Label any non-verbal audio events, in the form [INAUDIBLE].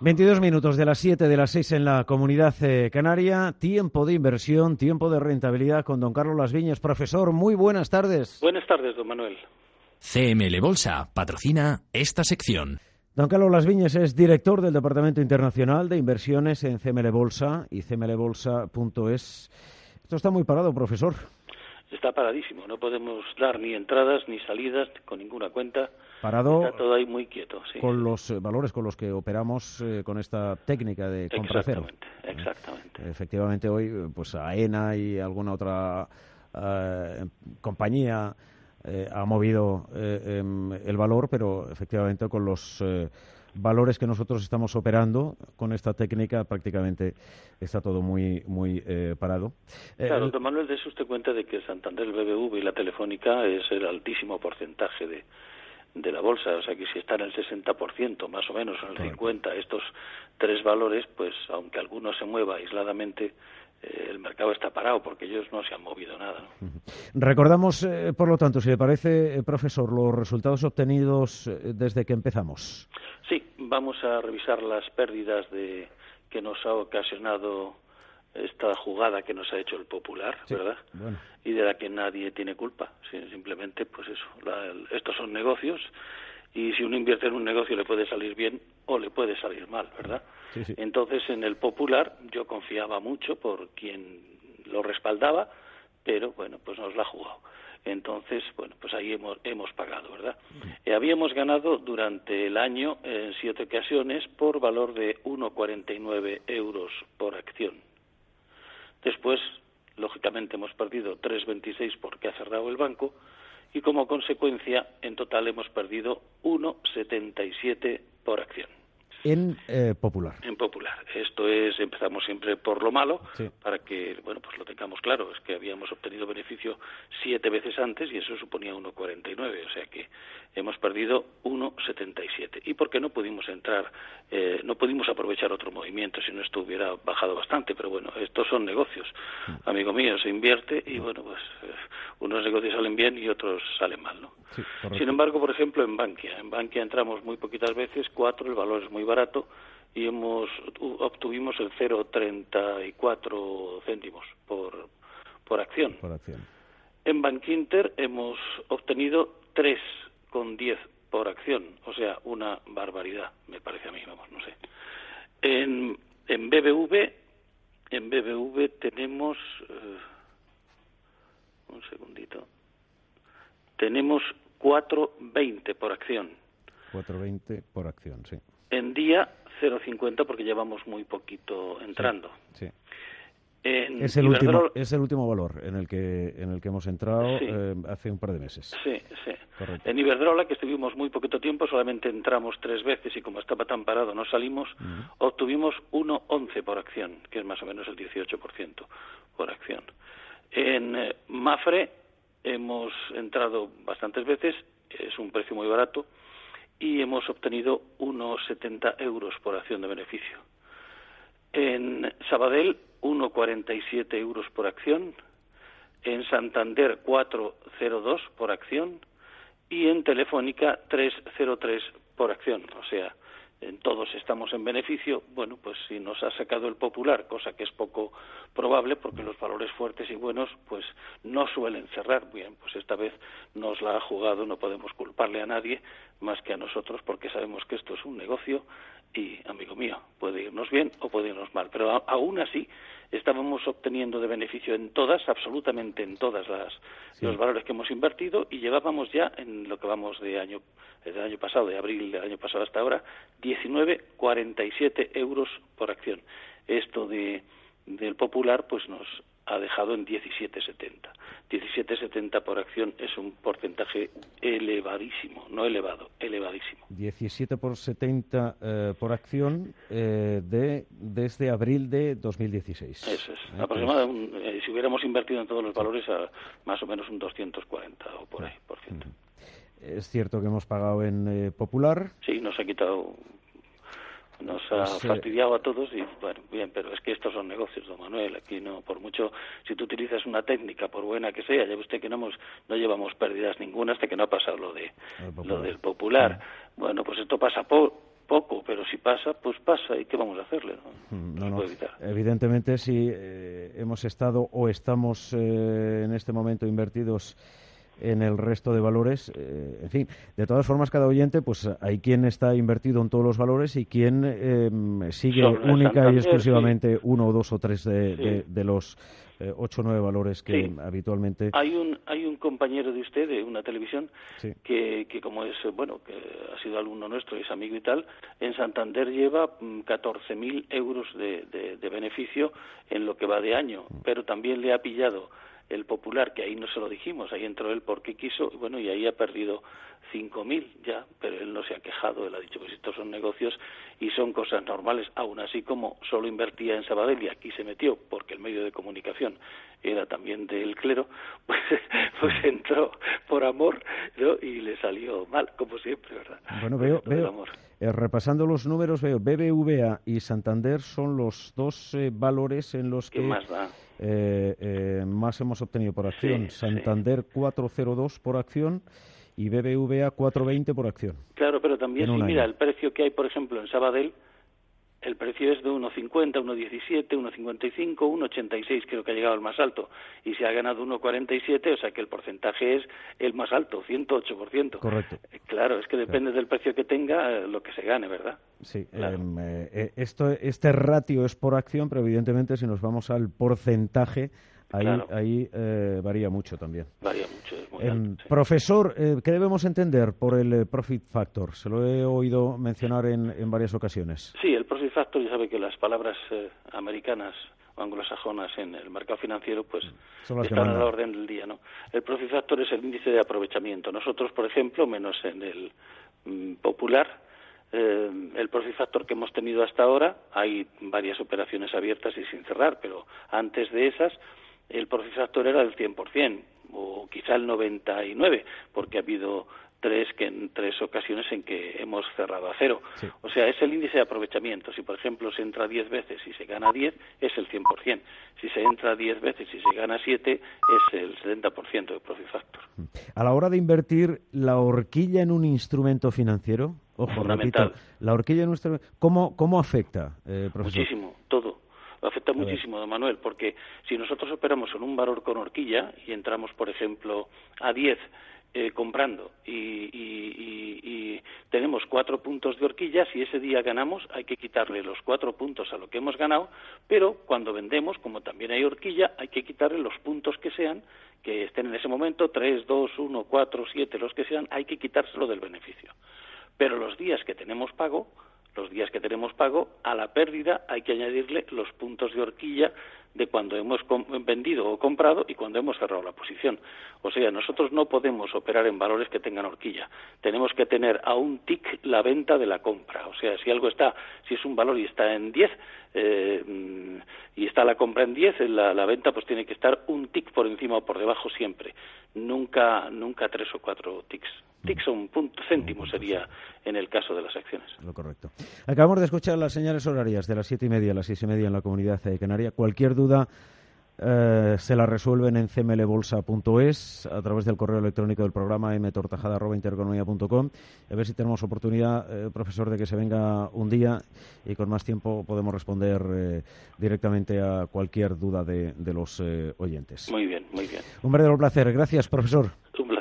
22 minutos de las 7 de las 6 en la comunidad eh, canaria. Tiempo de inversión, tiempo de rentabilidad con don Carlos Las Viñas. Profesor, muy buenas tardes. Buenas tardes, don Manuel. CML Bolsa patrocina esta sección. Don Carlos Las Viñas es director del Departamento Internacional de Inversiones en CML Bolsa y cmlbolsa.es. Esto está muy parado, profesor. Está paradísimo. No podemos dar ni entradas ni salidas con ninguna cuenta parado Está todo ahí muy quieto, sí. con los eh, valores con los que operamos eh, con esta técnica de compra cero. Exactamente, exactamente. Efectivamente, hoy, eh, pues AENA y alguna otra eh, compañía eh, ha movido eh, em, el valor, pero efectivamente con los eh, valores que nosotros estamos operando con esta técnica prácticamente está todo muy muy eh, parado. Eh, Claro, don Manuel, dése usted cuenta de que Santander, el BBV y la Telefónica es el altísimo porcentaje de, de la bolsa, o sea que si está en el 60%, más o menos, en el Correcto. 50%, estos tres valores, pues aunque alguno se mueva aisladamente, eh, el mercado está parado porque ellos no se han movido nada. ¿no? Recordamos, eh, por lo tanto, si le parece, eh, profesor, los resultados obtenidos eh, desde que empezamos. Sí, vamos a revisar las pérdidas de que nos ha ocasionado esta jugada que nos ha hecho el Popular, Sí, ¿verdad? bueno. Y de la que nadie tiene culpa. Simplemente, pues eso, la- el- estos son negocios y si uno invierte en un negocio le puede salir bien o le puede salir mal, ¿verdad? Sí, sí. Entonces, en el Popular yo confiaba mucho por quien lo respaldaba, pero bueno, pues nos la ha jugado. Entonces, bueno, pues ahí hemos, hemos pagado, ¿verdad? Eh, habíamos ganado durante el año en siete ocasiones por valor de 1,49 euros por acción. Después, lógicamente, hemos perdido 3,26 porque ha cerrado el banco y como consecuencia, en total hemos perdido 1,77 por acción En eh, Popular. en popular. Esto es, empezamos siempre por lo malo, Sí. para que, bueno, pues lo tengamos claro, es que habíamos obtenido beneficio siete veces antes y eso suponía 1,49, o sea que hemos perdido 1,77. ¿Y por qué no pudimos entrar, eh, no pudimos aprovechar otro movimiento si no esto hubiera bajado bastante? Pero bueno, estos son negocios, Mm. amigo mío, se invierte y bueno, pues eh, unos negocios salen bien y otros salen mal, ¿no? Sí. Sin embargo, por ejemplo, en Bankia. En Bankia entramos muy poquitas veces, cuatro, el valor es muy barato y hemos obtuvimos el 0,34 céntimos por, por acción. Por acción. En Bankinter hemos obtenido 3,10 por acción, o sea, una barbaridad, me parece a mí, vamos, no sé. En, en BBV, en BBV tenemos eh, un segundito. Tenemos 4,20 por acción. 4.20 por acción, sí. En día 0,50 porque llevamos muy poquito entrando. sí. En Es, el último, es el último valor en el que, en el que hemos entrado Sí. eh, hace un par de meses. Sí, sí. Correcto. En Iberdrola, que estuvimos muy poquito tiempo, solamente entramos tres veces y como estaba tan parado no salimos, obtuvimos 1,11 por acción, que es más o menos el 18% por acción. En eh, Mafre hemos entrado bastantes veces, es un precio muy barato, y hemos obtenido unos 70 euros por acción de beneficio. En Sabadell, 1,47 euros por acción. En Santander, 4,02 por acción. Y en Telefónica, 3,03 por acción. O sea, todos estamos en beneficio. Bueno, pues si nos ha sacado el popular, cosa que es poco probable, porque los valores fuertes y buenos, pues no suelen cerrar. Bien, pues esta vez nos la ha jugado, no podemos culparle a nadie más que a nosotros, porque sabemos que esto es un negocio y, amigo mío, puede irnos bien o puede irnos mal. Pero a- aún así, estábamos obteniendo de beneficio en todas, absolutamente en todas las Sí. los valores que hemos invertido y llevábamos ya en lo que vamos de año del año pasado, de abril del año pasado hasta ahora, 19,47 euros por acción. Esto de del popular pues nos ha dejado en 17,70. 17,70 por acción es un porcentaje elevadísimo, no elevado, elevadísimo. 17 por 70 eh, por acción eh, de, desde abril de 2016. Eso es. Eh, Aproximadamente, un- eh, si hubiéramos invertido en todos los valores, a más o menos un 240 o por ahí, por ciento. Es cierto que hemos pagado en eh, Popular. Sí, nos ha quitado, nos ha fastidiado a todos y bueno, bien, pero es que estos son negocios, don Manuel. Aquí no, por mucho, si tú utilizas una técnica, por buena que sea, ya ve usted que no hemos, no llevamos pérdidas ninguna hasta que no ha pasado lo de Lo del Popular. Bueno, pues esto pasa por poco, pero si pasa, pues pasa. ¿Y qué vamos a hacerle? No, no, Evidentemente, si eh, hemos estado o estamos eh, en este momento invertidos en el resto de valores. Eh, en fin, de todas formas, cada oyente, pues hay quien está invertido en todos los valores y quien em, sigue única y exclusivamente uno o dos o tres de, los eh, ocho o nueve valores que habitualmente. Hay un, hay un compañero de usted de una televisión que, que, como es, bueno, que ha sido alumno nuestro y es amigo y tal, en Santander lleva 14.000 mm, euros de, de beneficio en lo que va de año, mm. pero también le ha pillado el popular, que ahí no se lo dijimos, ahí entró él porque quiso, bueno, y ahí ha perdido 5.000 ya, pero él no se ha quejado, él ha dicho, pues estos son negocios y son cosas normales, aún así como solo invertía en Sabadell y aquí se metió, porque el medio de comunicación era también del clero, [LAUGHS] pues, pues entró por amor y le salió mal, como siempre, ¿verdad? Bueno, veo, veo eh, repasando los números, veo BBVA y Santander son los dos eh, valores en los que más, eh, más hemos obtenido por acción. Santander 402 por acción y BBVA 420 por acción. Claro, pero también si mira el precio que hay, por ejemplo, en Sabadell, el precio es de 1,50, 1,17, 1,55, 1,86 creo que ha llegado al más alto y se ha ganado 1,47, o sea que el porcentaje es el más alto, 108%. Correcto. Eh, claro, es que depende del precio que tenga eh, lo que se gane, ¿verdad? Sí, em, eh, esto, este ratio es por acción, pero evidentemente si nos vamos al porcentaje Ahí, ahí eh, varía mucho también. Varía mucho. Profesor, eh, ¿qué debemos entender por el eh, profit factor? Se lo he oído mencionar en, en varias ocasiones. Sí, el profit factor, ya sabe que las palabras americanas o anglosajonas en el mercado financiero, pues están a la orden del día, ¿no? El profit factor es el índice de aprovechamiento. Nosotros, por ejemplo, menos en el mm, popular, el profit factor que hemos tenido hasta ahora, hay varias operaciones abiertas y sin cerrar, pero antes de esas el profit factor era del 100%, o quizá el 99%, porque ha habido tres que en tres ocasiones en que hemos cerrado a cero. O sea, es el índice de aprovechamiento. Si, por ejemplo, se entra 10 veces y se gana 10, es el 100%. Si se entra 10 veces y se gana 7, es el 70% de profit factor. A la hora de invertir la horquilla en un instrumento financiero, ojo, repito, la horquilla en un instrumento, ¿cómo, cómo afecta, eh, profesor? Muchísimo, todo afecta muchísimo, don Manuel, porque si nosotros operamos en un valor con horquilla y entramos, por ejemplo, a 10 eh, comprando y, tenemos cuatro puntos de horquilla, si ese día ganamos hay que quitarle los cuatro puntos a lo que hemos ganado, pero cuando vendemos, como también hay horquilla, hay que quitarle los puntos que sean, que estén en ese momento, 3, 2, 1, 4, 7, los que sean, hay que quitárselo del beneficio. Pero los días que tenemos pago, los días que tenemos pago, a la pérdida hay que añadirle los puntos de horquilla de cuando hemos vendido o comprado y cuando hemos cerrado la posición. O sea, nosotros no podemos operar en valores que tengan horquilla. Tenemos que tener a un tick la venta de la compra. O sea, si algo está, si es un valor y está en 10 eh, mm, y está la compra en 10, la, la venta pues tiene que estar un tick por encima o por debajo siempre. Nunca, nunca tres o cuatro ticks. Ticks son punto céntimo sería en el caso de las acciones. Lo correcto. Acabamos de escuchar las señales horarias de las siete y media a las seis y media en la comunidad de Canaria. Cualquier duda eh, se la resuelven en cmlbolsa.es a través del correo electrónico del programa mtortajada.intereconomía.com. A ver si tenemos oportunidad, eh, profesor, de que se venga un día y con más tiempo podemos responder eh, directamente a cualquier duda de, los oyentes. Muy bien, muy bien. Un verdadero placer. Gracias, profesor. Un placer.